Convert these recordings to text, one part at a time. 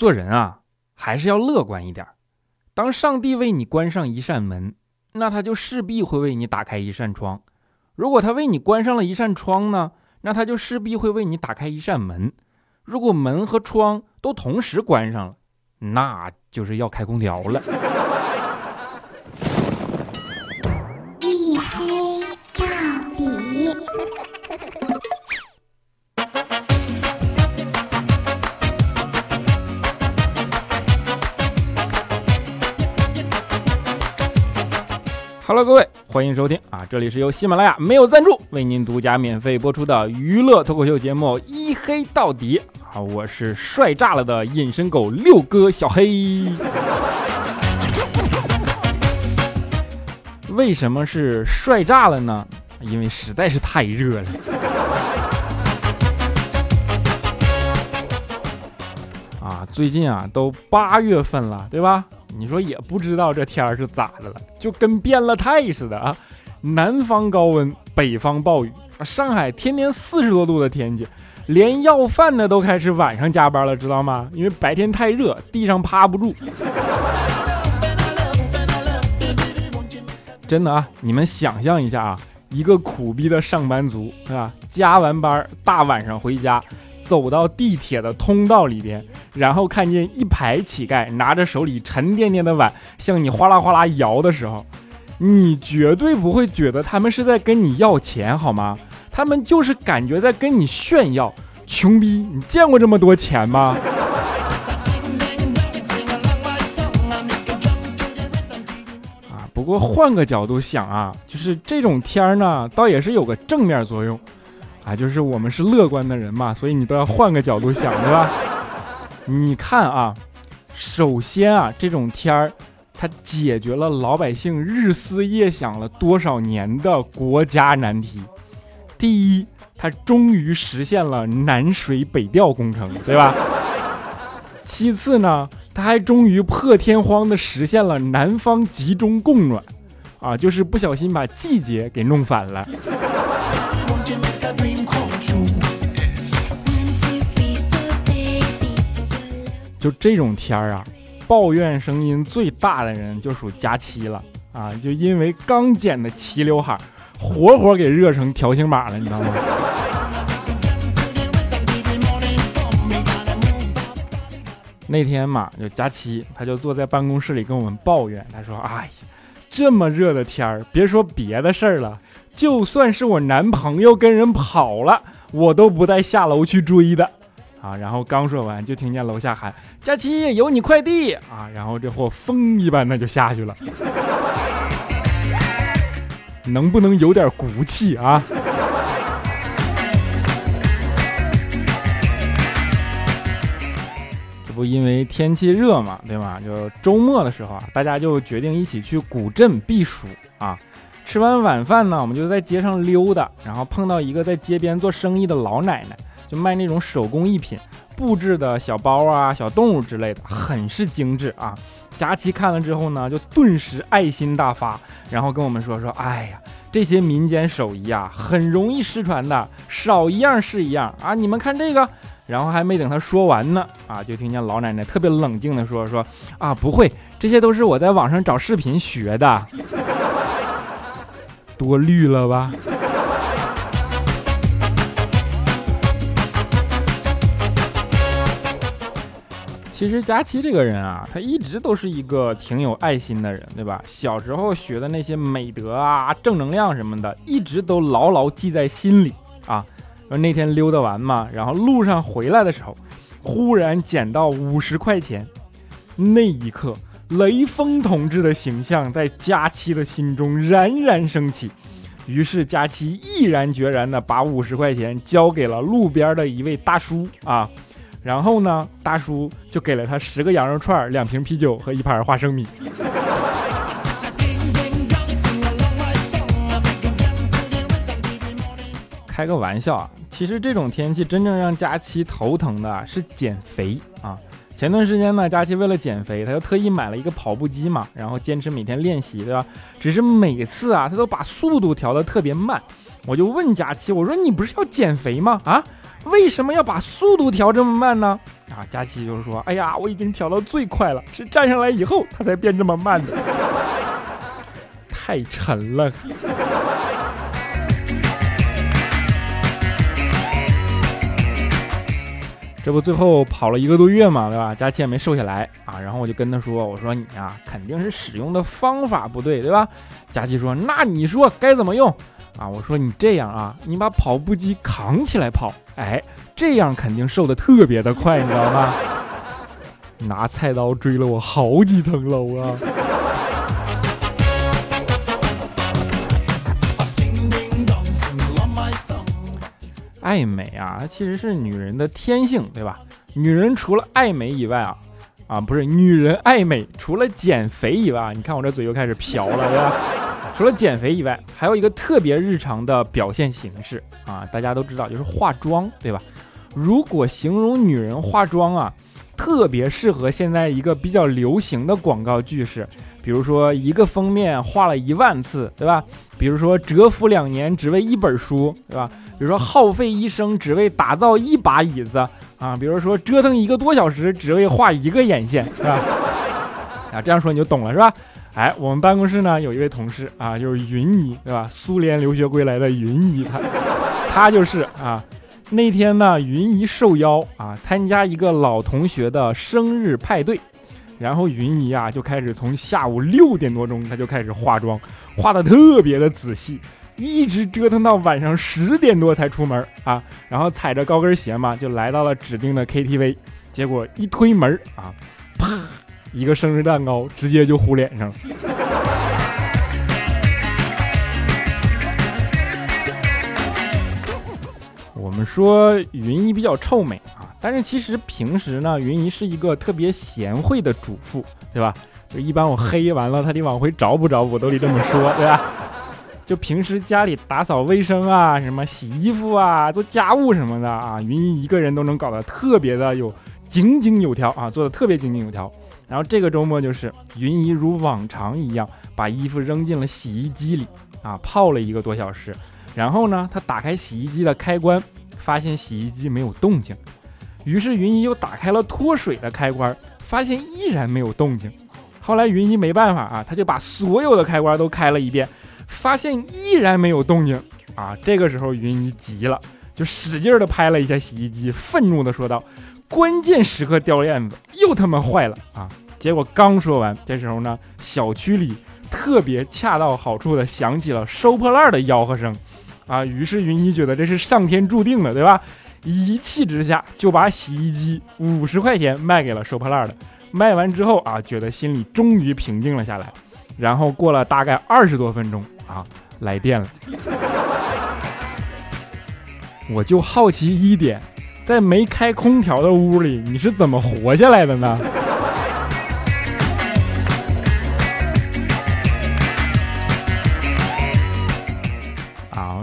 做人啊，还是要乐观一点。当上帝为你关上一扇门，那他就势必会为你打开一扇窗；如果他为你关上了一扇窗呢，那他就势必会为你打开一扇门。如果门和窗都同时关上了，那就是要开空调了。Hello，各位，欢迎收听啊！这里是由喜马拉雅没有赞助为您独家免费播出的娱乐脱口秀节目《一黑到底》啊！我是帅炸了的隐身狗六哥小黑。为什么是帅炸了呢？因为实在是太热了。啊，最近啊，都八月份了，对吧？你说也不知道这天儿是咋的了，就跟变了态似的啊！南方高温，北方暴雨，上海天天四十多度的天气，连要饭的都开始晚上加班了，知道吗？因为白天太热，地上趴不住。真的啊，你们想象一下啊，一个苦逼的上班族，是吧？加完班，大晚上回家。走到地铁的通道里边，然后看见一排乞丐拿着手里沉甸甸的碗向你哗啦哗啦摇的时候，你绝对不会觉得他们是在跟你要钱，好吗？他们就是感觉在跟你炫耀。穷逼，你见过这么多钱吗？啊，不过换个角度想啊，就是这种天儿呢，倒也是有个正面作用。啊，就是我们是乐观的人嘛，所以你都要换个角度想，对吧？你看啊，首先啊，这种天儿，它解决了老百姓日思夜想了多少年的国家难题。第一，它终于实现了南水北调工程，对吧？其次呢，它还终于破天荒的实现了南方集中供暖，啊，就是不小心把季节给弄反了。就这种天儿啊，抱怨声音最大的人就属佳期了啊！就因为刚剪的齐刘海，活活给热成条形码了，你知道吗？那天嘛，就佳期，他就坐在办公室里跟我们抱怨，他说：“哎呀，这么热的天儿，别说别的事儿了，就算是我男朋友跟人跑了，我都不带下楼去追的。”啊，然后刚说完，就听见楼下喊：“佳期，有你快递啊！”然后这货风一般的就下去了。能不能有点骨气啊？这不因为天气热嘛，对吗？就周末的时候啊，大家就决定一起去古镇避暑啊。吃完晚饭呢，我们就在街上溜达，然后碰到一个在街边做生意的老奶奶。就卖那种手工艺品，布置的小包啊、小动物之类的，很是精致啊。佳琪看了之后呢，就顿时爱心大发，然后跟我们说说：“哎呀，这些民间手艺啊，很容易失传的，少一样是一样啊。你们看这个。”然后还没等他说完呢，啊，就听见老奶奶特别冷静的说：“说啊，不会，这些都是我在网上找视频学的，多虑了吧。”其实佳琪这个人啊，他一直都是一个挺有爱心的人，对吧？小时候学的那些美德啊、正能量什么的，一直都牢牢记在心里啊。那天溜达完嘛，然后路上回来的时候，忽然捡到五十块钱，那一刻，雷锋同志的形象在佳期的心中冉冉升起。于是佳期毅然决然地把五十块钱交给了路边的一位大叔啊。然后呢，大叔就给了他十个羊肉串、两瓶啤酒和一盘花生米。开个玩笑啊，其实这种天气真正让佳期头疼的是减肥啊。前段时间呢，佳琪为了减肥，他就特意买了一个跑步机嘛，然后坚持每天练习，对吧？只是每次啊，他都把速度调得特别慢。我就问佳琪，我说你不是要减肥吗？啊？为什么要把速度调这么慢呢？啊，佳琪就是说，哎呀，我已经调到最快了，是站上来以后它才变这么慢的，太沉了。这不最后跑了一个多月嘛，对吧？佳琪也没瘦下来啊。然后我就跟他说：“我说你啊，肯定是使用的方法不对，对吧？”佳琪说：“那你说该怎么用啊？”我说：“你这样啊，你把跑步机扛起来跑，哎，这样肯定瘦的特别的快，你知道吗？”拿菜刀追了我好几层楼啊！爱美啊，它其实是女人的天性，对吧？女人除了爱美以外啊，啊不是，女人爱美除了减肥以外，你看我这嘴又开始瓢了，对吧？除了减肥以外，还有一个特别日常的表现形式啊，大家都知道就是化妆，对吧？如果形容女人化妆啊。特别适合现在一个比较流行的广告句式，比如说一个封面画了一万次，对吧？比如说蛰伏两年只为一本书，对吧？比如说耗费一生只为打造一把椅子啊，比如说折腾一个多小时只为画一个眼线，是吧？啊，这样说你就懂了，是吧？哎，我们办公室呢有一位同事啊，就是云姨，对吧？苏联留学归来的云姨，他他就是啊。那天呢，云姨受邀啊参加一个老同学的生日派对，然后云姨啊就开始从下午六点多钟，她就开始化妆，化的特别的仔细，一直折腾到晚上十点多才出门啊，然后踩着高跟鞋嘛，就来到了指定的 KTV，结果一推门啊，啪，一个生日蛋糕直接就糊脸上了。说云姨比较臭美啊，但是其实平时呢，云姨是一个特别贤惠的主妇，对吧？就一般我黑完了，她得往回找补找补，都得这么说，对吧？就平时家里打扫卫生啊，什么洗衣服啊，做家务什么的啊，云姨一个人都能搞得特别的有井井有条啊，做的特别井井有条。然后这个周末就是云姨如往常一样，把衣服扔进了洗衣机里啊，泡了一个多小时。然后呢，她打开洗衣机的开关。发现洗衣机没有动静，于是云姨又打开了脱水的开关，发现依然没有动静。后来云姨没办法啊，她就把所有的开关都开了一遍，发现依然没有动静啊。这个时候云姨急了，就使劲的拍了一下洗衣机，愤怒的说道：“关键时刻掉链子，又他妈坏了啊！”结果刚说完，这时候呢，小区里特别恰到好处的响起了收破烂的吆喝声。啊，于是云姨觉得这是上天注定的，对吧？一气之下就把洗衣机五十块钱卖给了收破烂的。卖完之后啊，觉得心里终于平静了下来。然后过了大概二十多分钟啊，来电了。我就好奇一点，在没开空调的屋里，你是怎么活下来的呢？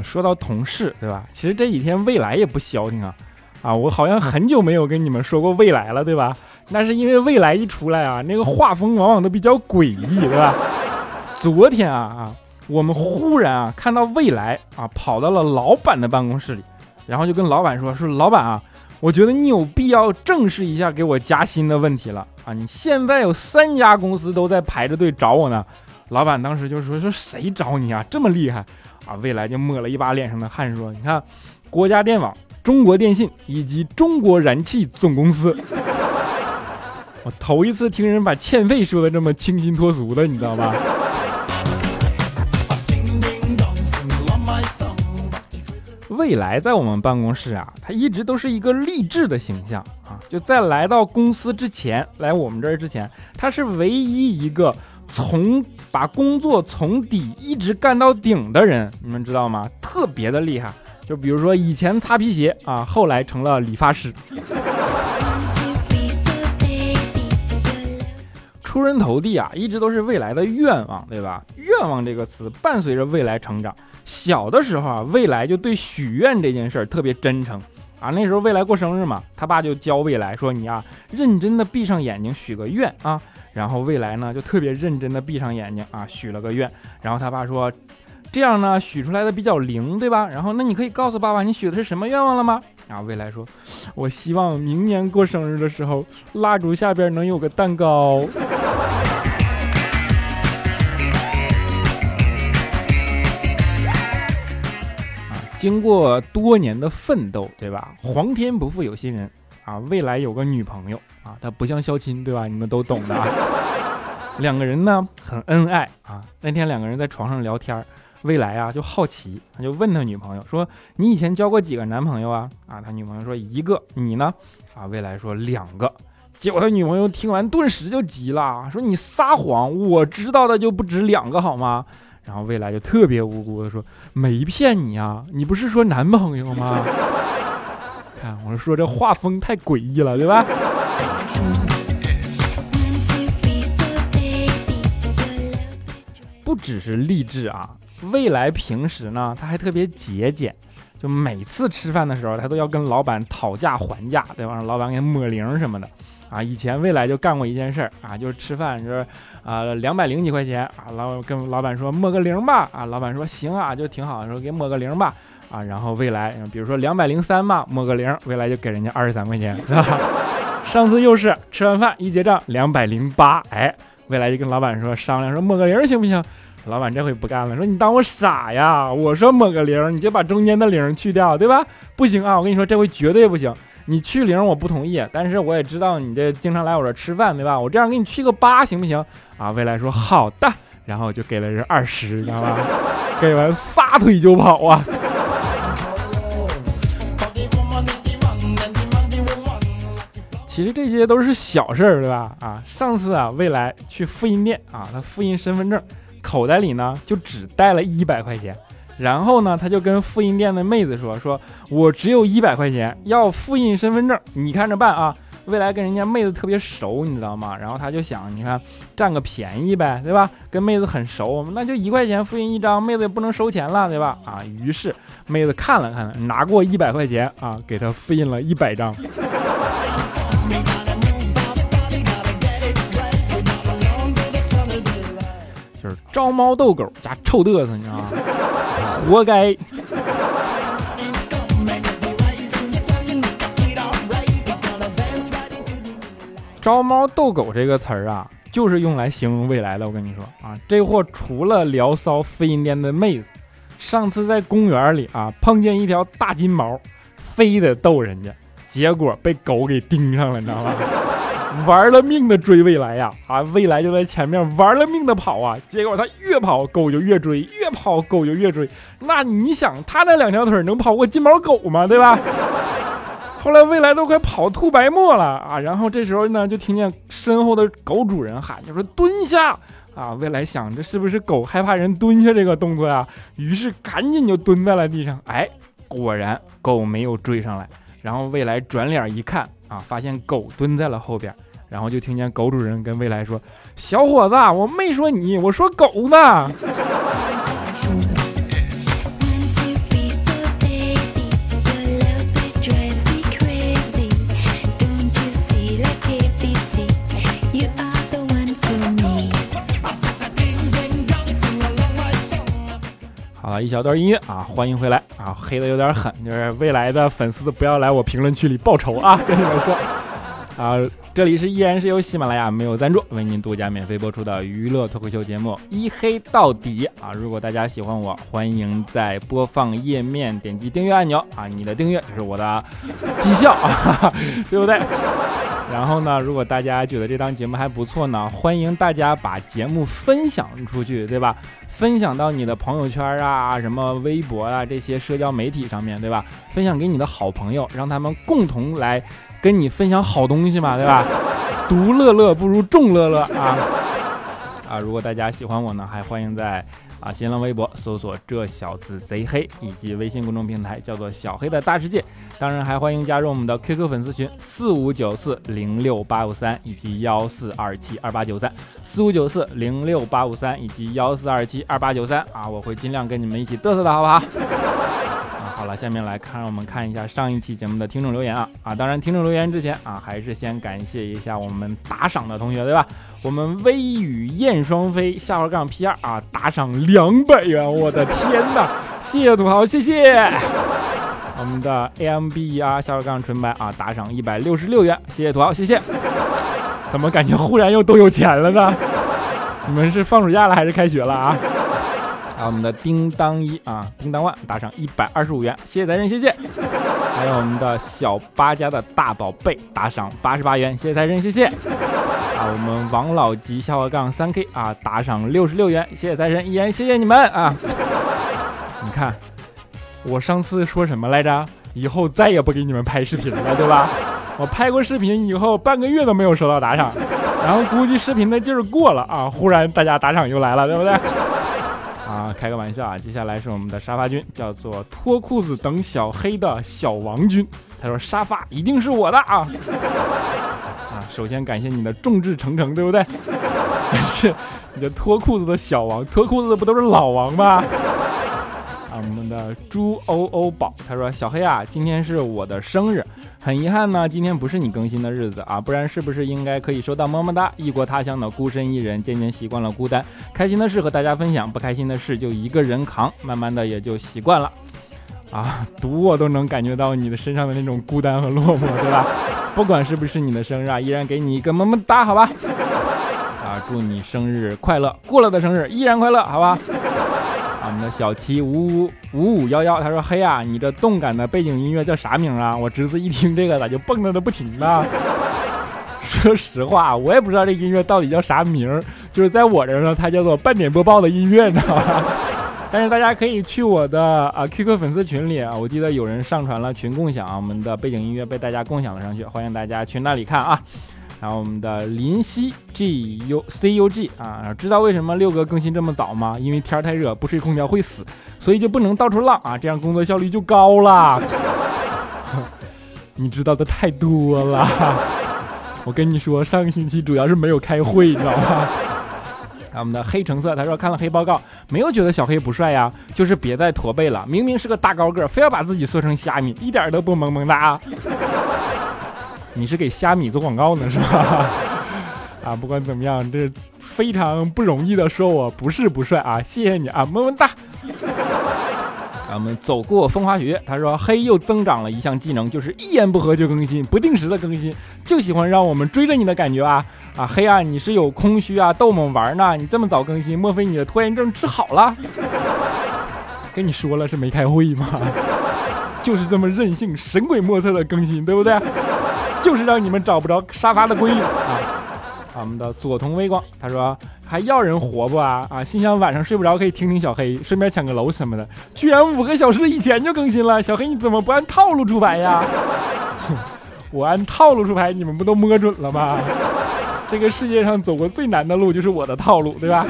说到同事，对吧？其实这几天未来也不消停啊，啊，我好像很久没有跟你们说过未来了，对吧？那是因为未来一出来啊，那个画风往往都比较诡异，对吧？昨天啊啊，我们忽然啊看到未来啊跑到了老板的办公室里，然后就跟老板说说，老板啊，我觉得你有必要正视一下给我加薪的问题了啊！你现在有三家公司都在排着队找我呢。老板当时就说说谁找你啊？这么厉害？啊！未来就抹了一把脸上的汗，说：“你看，国家电网、中国电信以及中国燃气总公司，我头一次听人把欠费说的这么清新脱俗的，你知道吧？”未来在我们办公室啊，他一直都是一个励志的形象啊！就在来到公司之前，来我们这儿之前，他是唯一一个。从把工作从底一直干到顶的人，你们知道吗？特别的厉害。就比如说以前擦皮鞋啊，后来成了理发师。出人头地啊，一直都是未来的愿望，对吧？愿望这个词伴随着未来成长。小的时候啊，未来就对许愿这件事儿特别真诚啊。那时候未来过生日嘛，他爸就教未来说：“你啊，认真的闭上眼睛许个愿啊。”然后未来呢，就特别认真的闭上眼睛啊，许了个愿。然后他爸说，这样呢，许出来的比较灵，对吧？然后那你可以告诉爸爸，你许的是什么愿望了吗？啊，未来说，我希望明年过生日的时候，蜡烛下边能有个蛋糕。经过多年的奋斗，对吧？皇天不负有心人啊，未来有个女朋友啊，他不像肖钦，对吧？你们都懂的。啊。两个人呢很恩爱啊，那天两个人在床上聊天未来啊就好奇，他就问他女朋友说：“你以前交过几个男朋友啊？”啊，他女朋友说：“一个。”你呢？啊，未来说：“两个。”结果他女朋友听完顿时就急了，说：“你撒谎！我知道的就不止两个好吗？”然后未来就特别无辜的说：“没骗你啊，你不是说男朋友吗？”看，我说这画风太诡异了，对吧？不只是励志啊。未来平时呢，他还特别节俭，就每次吃饭的时候，他都要跟老板讨价还价，对吧？让老板给抹零什么的啊。以前未来就干过一件事儿啊，就是吃饭就是啊两百零几块钱啊，老跟老板说抹个零吧啊，老板说行啊，就挺好，说给抹个零吧啊。然后未来比如说两百零三嘛，抹个零，未来就给人家二十三块钱，是吧？上次又是吃完饭一结账两百零八，哎，未来就跟老板说商量说抹个零行不行？老板这回不干了，说你当我傻呀？我说抹个零，你就把中间的零去掉，对吧？不行啊，我跟你说，这回绝对不行。你去零我不同意，但是我也知道你这经常来我这吃饭，对吧？我这样给你去个八，行不行？啊，未来说好的，然后就给了人二十，知道吧？给完撒腿就跑啊！其实这些都是小事儿，对吧？啊，上次啊，未来去复印店啊，他复印身份证。口袋里呢就只带了一百块钱，然后呢他就跟复印店的妹子说：“说我只有一百块钱，要复印身份证，你看着办啊。”未来跟人家妹子特别熟，你知道吗？然后他就想，你看占个便宜呗，对吧？跟妹子很熟，那就一块钱复印一张，妹子也不能收钱了，对吧？啊，于是妹子看了看，拿过一百块钱啊，给他复印了一百张。就是招猫逗狗加臭嘚瑟，你知道吗？活该！招猫逗狗这个词儿啊，就是用来形容未来的。我跟你说啊，这货除了聊骚复印店的妹子，上次在公园里啊碰见一条大金毛，非得逗人家，结果被狗给盯上了，你知道吗？玩了命的追未来呀！啊，未来就在前面玩了命的跑啊，结果他越跑狗就越追，越跑狗就越追。那你想，他那两条腿能跑过金毛狗吗？对吧？后来未来都快跑吐白沫了啊！然后这时候呢，就听见身后的狗主人喊，就说蹲下啊！未来想，这是不是狗害怕人蹲下这个动作呀？于是赶紧就蹲在了地上。哎，果然狗没有追上来。然后未来转脸一看啊，发现狗蹲在了后边。然后就听见狗主人跟未来说：“小伙子，我没说你，我说狗呢。”一小段音乐啊，欢迎回来啊，黑的有点狠，就是未来的粉丝不要来我评论区里报仇啊，跟你们说。啊，这里是依然是由喜马拉雅没有赞助为您独家免费播出的娱乐脱口秀节目《一黑到底》啊！如果大家喜欢我，欢迎在播放页面点击订阅按钮啊！你的订阅就是我的绩效啊，对不对？然后呢，如果大家觉得这档节目还不错呢，欢迎大家把节目分享出去，对吧？分享到你的朋友圈啊，什么微博啊这些社交媒体上面对吧？分享给你的好朋友，让他们共同来跟你分享好东西嘛，对吧？独乐乐不如众乐乐啊！啊，如果大家喜欢我呢，还欢迎在。啊，新浪微博搜索“这小子贼黑”，以及微信公众平台叫做“小黑的大世界”。当然，还欢迎加入我们的 QQ 粉丝群四五九四零六八五三以及幺四二七二八九三四五九四零六八五三以及幺四二七二八九三啊，我会尽量跟你们一起嘚瑟的，好不好？好了，下面来看，我们看一下上一期节目的听众留言啊啊！当然，听众留言之前啊，还是先感谢一下我们打赏的同学，对吧？我们微雨燕双飞下划杠 P 二啊，打赏两百元，我的天哪！谢谢土豪，谢谢。我们的 A M B E R 小杠纯白啊，打赏一百六十六元，谢谢土豪，谢谢。怎么感觉忽然又都有钱了呢？你们是放暑假了还是开学了啊？啊我们的叮当一啊，叮当万打赏一百二十五元，谢谢财神，谢谢。还有我们的小八家的大宝贝打赏八十八元，谢谢财神，谢谢。啊，我们王老吉下划杠三 K 啊，打赏六十六元，谢谢财神，依然谢谢你们啊。你看，我上次说什么来着？以后再也不给你们拍视频了，对吧？我拍过视频以后，半个月都没有收到打赏，然后估计视频的劲儿过了啊，忽然大家打赏又来了，对不对？开个玩笑啊！接下来是我们的沙发君，叫做脱裤子等小黑的小王君。他说：“沙发一定是我的啊！” 啊，首先感谢你的众志成城，对不对？是，你这脱裤子的小王，脱裤子的不都是老王吗？我们的猪欧欧宝，他说：“小黑啊，今天是我的生日。”很遗憾呢，今天不是你更新的日子啊，不然是不是应该可以收到么么哒？异国他乡的孤身一人，渐渐习惯了孤单，开心的事和大家分享，不开心的事就一个人扛，慢慢的也就习惯了。啊，读我都能感觉到你的身上的那种孤单和落寞，对吧？不管是不是你的生日啊，依然给你一个么么哒，好吧？啊，祝你生日快乐，过了的生日依然快乐，好吧？我们的小七五五五五幺幺，他说：“嘿呀，你这动感的背景音乐叫啥名啊？我侄子一听这个咋就蹦跶的不停呢？” 说实话，我也不知道这音乐到底叫啥名，就是在我这儿呢，它叫做半点播报的音乐，你知道吗？但是大家可以去我的啊 QQ 粉丝群里啊，我记得有人上传了群共享，我们的背景音乐被大家共享了上去，欢迎大家去那里看啊。然后我们的林夕 G U C U G 啊，知道为什么六哥更新这么早吗？因为天太热，不吹空调会死，所以就不能到处浪啊，这样工作效率就高了。你知道的太多了，我跟你说，上个星期主要是没有开会，你知道吗？我们的黑橙色他说看了黑报告，没有觉得小黑不帅呀，就是别再驼背了，明明是个大高个，非要把自己缩成虾米，一点都不萌萌哒。你是给虾米做广告呢是吧？啊，不管怎么样，这非常不容易的说我不是不帅啊，谢谢你啊，么么哒。咱们走过风花雪月，他说黑又增长了一项技能，就是一言不合就更新，不定时的更新，就喜欢让我们追着你的感觉啊啊黑啊，你是有空虚啊逗我们玩呢？你这么早更新，莫非你的拖延症治好了？跟你说了是没开会吗？就是这么任性，神鬼莫测的更新，对不对？就是让你们找不着沙发的规律啊！我们的佐同微光他说还要人活不啊啊！心想晚上睡不着可以听听小黑，顺便抢个楼什么的。居然五个小时以前就更新了，小黑你怎么不按套路出牌呀？我按套路出牌，你们不都摸准了吗？这个世界上走过最难的路就是我的套路，对吧？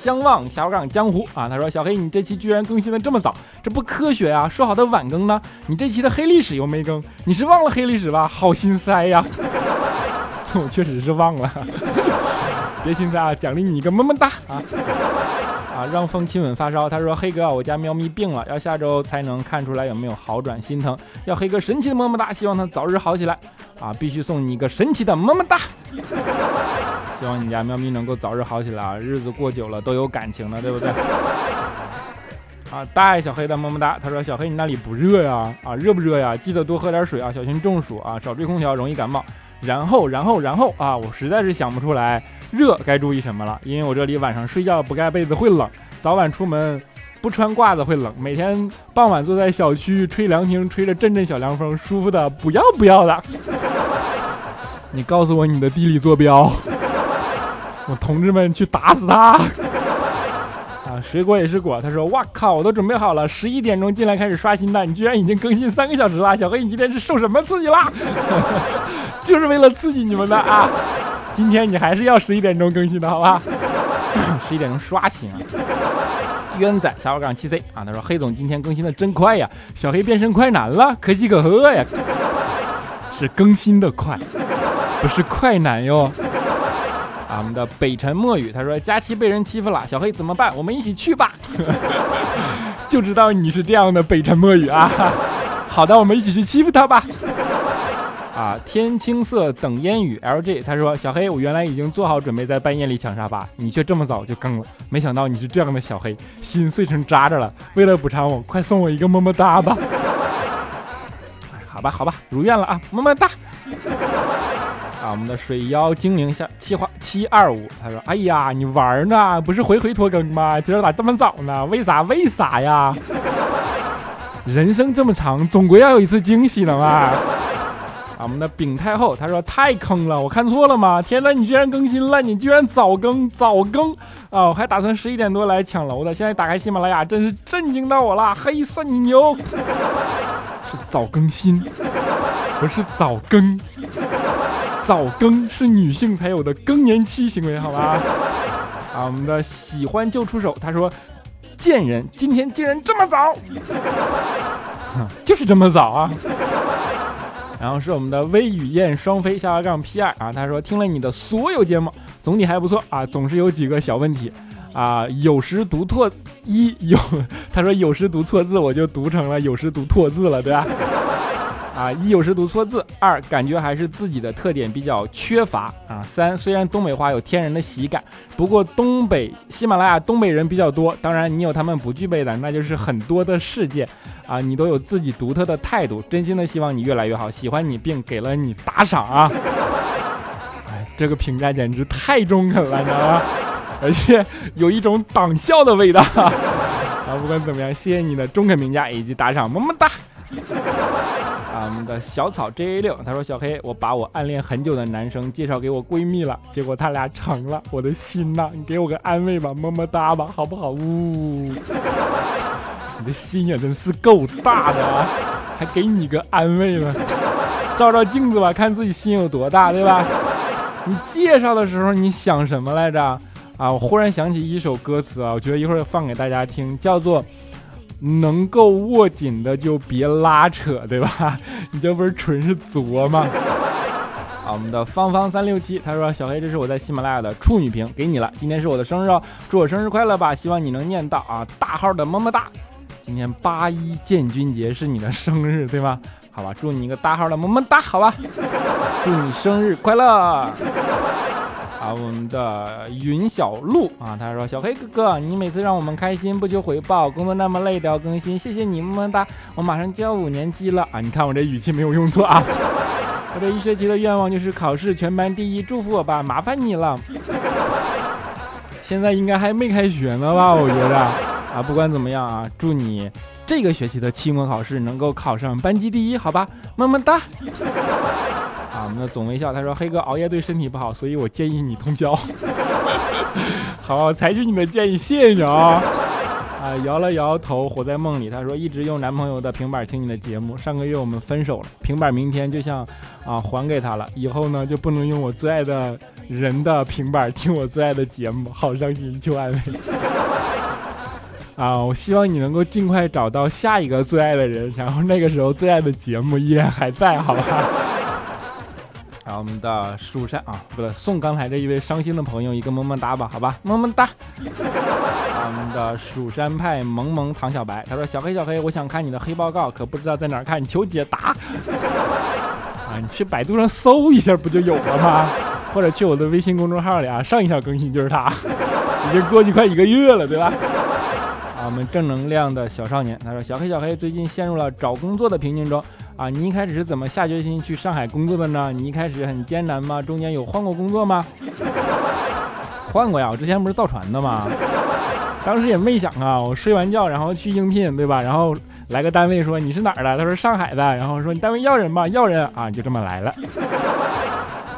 相望小港江湖啊，他说小黑你这期居然更新的这么早，这不科学啊！说好的晚更呢？你这期的黑历史又没更，你是忘了黑历史吧？好心塞呀！我确实是忘了，别心塞啊！奖励你一个么么哒啊！啊，让风亲吻发烧，他说黑哥我家喵咪病了，要下周才能看出来有没有好转，心疼，要黑哥神奇的么么哒，希望他早日好起来啊！必须送你一个神奇的么么哒。希望你家喵咪能够早日好起来啊！日子过久了都有感情了，对不对？啊，大爱小黑的么么哒。他说：“小黑，你那里不热呀？啊，热不热呀？记得多喝点水啊，小心中暑啊，少吹空调，容易感冒。然后，然后，然后啊，我实在是想不出来热该注意什么了，因为我这里晚上睡觉不盖被子会冷，早晚出门不穿褂子会冷，每天傍晚坐在小区吹凉亭，吹着阵阵小凉风，舒服的不要不要的。你告诉我你的地理坐标。”我同志们去打死他！啊，水果也是果。他说：“哇靠，我都准备好了，十一点钟进来开始刷新的。你居然已经更新三个小时了，小黑，你今天是受什么刺激啦？就是为了刺激你们的啊！今天你还是要十一点钟更新的，好吧？十一点钟刷新啊！冤仔小伙杠七 C 啊，他说：黑总今天更新的真快呀，小黑变身快男了，可喜可贺呀！是更新的快，不是快男哟。”我们的北辰墨雨他说佳期被人欺负了，小黑怎么办？我们一起去吧。就知道你是这样的北辰墨雨啊。好的，我们一起去欺负他吧。啊，啊，天青色等烟雨，LG，他说小黑，我原来已经做好准备在半夜里抢沙发，你却这么早就更了，没想到你是这样的小黑，心碎成渣渣了。为了补偿我，快送我一个么么哒吧。好吧，好吧，如愿了啊，么么哒。我们的水妖精灵下七花七二五，他说，哎呀，你玩呢，不是回回拖更吗？今儿咋这么早呢？为啥？为啥呀？人生这么长，总归要有一次惊喜的嘛。我们的丙太后，他说太坑了，我看错了吗？天哪，你居然更新了，你居然早更早更啊！我还打算十一点多来抢楼的，现在打开喜马拉雅，真是震惊到我了。嘿，算你牛，是早更新，不是早更。早更是女性才有的更年期行为，好吧？啊，我们的喜欢就出手，他说贱人，今天竟然这么早，就是这么早啊。然后是我们的微雨燕双飞下拉杠 P 二啊，他说听了你的所有节目，总体还不错啊，总是有几个小问题啊，有时读错一有，他说有时读错字，我就读成了有时读错字了，对吧？啊，啊一有时读错字，二感觉还是自己的特点比较缺乏啊，三虽然东北话有天然的喜感，不过东北喜马拉雅东北人比较多，当然你有他们不具备的，那就是很多的世界啊，你都有自己独特的态度，真心的希望你越来越好，喜欢你并给了你打赏啊，哎，这个评价简直太中肯了，你知道吗？而且有一种党校的味道啊，不管怎么样，谢谢你的中肯评价以及打赏，么么哒。啊，我们的小草 J A 六，他说小黑，我把我暗恋很久的男生介绍给我闺蜜了，结果他俩成了，我的心呐，你给我个安慰吧，么么哒吧，好不好？呜，你的心也真是够大的啊，还给你个安慰了，照照镜子吧，看自己心有多大，对吧？你介绍的时候你想什么来着？啊，我忽然想起一首歌词啊，我觉得一会儿放给大家听，叫做。能够握紧的就别拉扯，对吧？你这不是纯是作吗？啊，我们的芳芳三六七，他说小黑，这是我在喜马拉雅的处女屏，给你了。今天是我的生日哦，祝我生日快乐吧！希望你能念到啊，大号的么么哒。今天八一建军节是你的生日，对吗？好吧，祝你一个大号的么么哒，好吧？祝你生日快乐。我们的云小鹿啊，他说：“小黑哥哥，你每次让我们开心不求回报，工作那么累都要更新，谢谢你么么哒！我马上就要五年级了啊，你看我这语气没有用错啊。我这一学期的愿望就是考试全班第一，祝福我吧，麻烦你了。现在应该还没开学呢吧？我觉得啊，不管怎么样啊，祝你这个学期的期末考试能够考上班级第一，好吧，么么哒。”那，总微笑他说：“黑哥熬夜对身体不好，所以我建议你通宵。好，采取你的建议，谢谢你啊。”啊，摇了摇头，活在梦里。他说：“一直用男朋友的平板听你的节目，上个月我们分手了，平板明天就像啊还给他了。以后呢就不能用我最爱的人的平板听我最爱的节目，好伤心，求安慰。啊，我希望你能够尽快找到下一个最爱的人，然后那个时候最爱的节目依然还在，好吧？”然后我们的蜀山啊，不对，送刚才这一位伤心的朋友一个么么哒吧，好吧，么么哒。啊我们的蜀山派萌萌唐小白，他说小黑小黑，我想看你的黑报告，可不知道在哪儿看，求解答。啊，你去百度上搜一下不就有了吗？或者去我的微信公众号里啊，上一条更新就是他，已经过去快一个月了，对吧？啊，我们正能量的小少年，他说小黑小黑最近陷入了找工作的瓶颈中。啊，你一开始是怎么下决心去上海工作的呢？你一开始很艰难吗？中间有换过工作吗？换过呀，我之前不是造船的吗？当时也没想啊，我睡完觉然后去应聘，对吧？然后来个单位说你是哪儿的？他说上海的，然后说你单位要人吗？要人啊，就这么来了。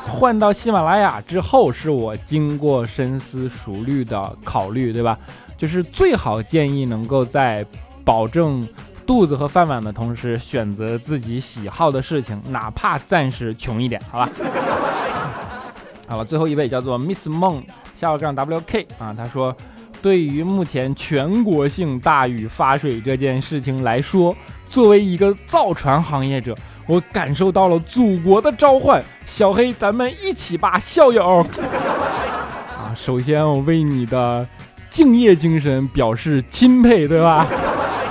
换到喜马拉雅之后，是我经过深思熟虑的考虑，对吧？就是最好建议能够在保证。肚子和饭碗的同时，选择自己喜好的事情，哪怕暂时穷一点，好吧？好了，最后一位叫做 Miss 梦下划杠 WK 啊，他说，对于目前全国性大雨发水这件事情来说，作为一个造船行业者，我感受到了祖国的召唤。小黑，咱们一起吧，校友！啊，首先我为你的敬业精神表示钦佩，对吧？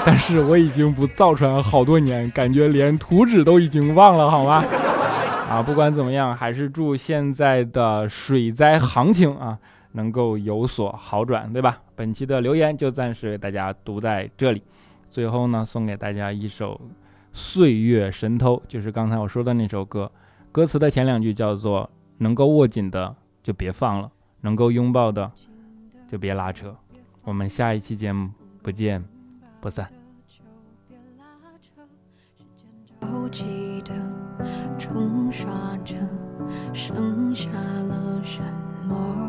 但是我已经不造船好多年，感觉连图纸都已经忘了，好吗？啊，不管怎么样，还是祝现在的水灾行情啊能够有所好转，对吧？本期的留言就暂时给大家读在这里。最后呢，送给大家一首《岁月神偷》，就是刚才我说的那首歌。歌词的前两句叫做“能够握紧的就别放了，能够拥抱的就别拉扯”。我们下一期节目不见不散。着急的冲刷着，剩下了什么？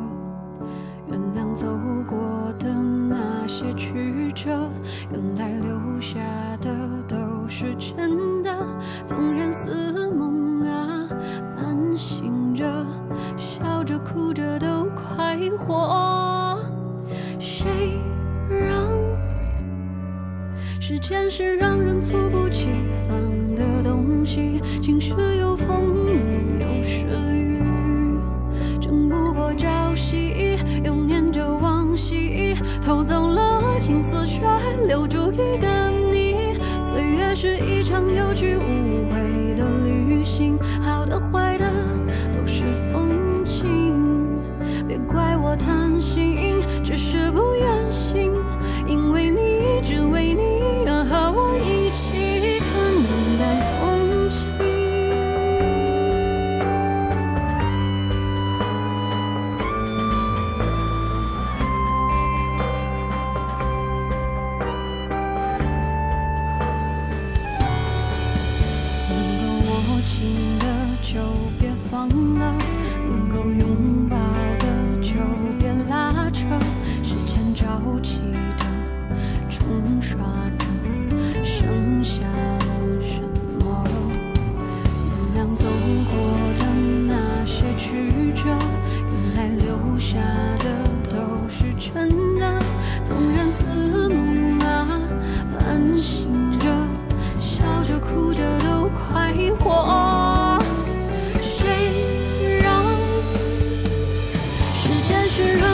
前世若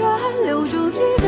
却留住一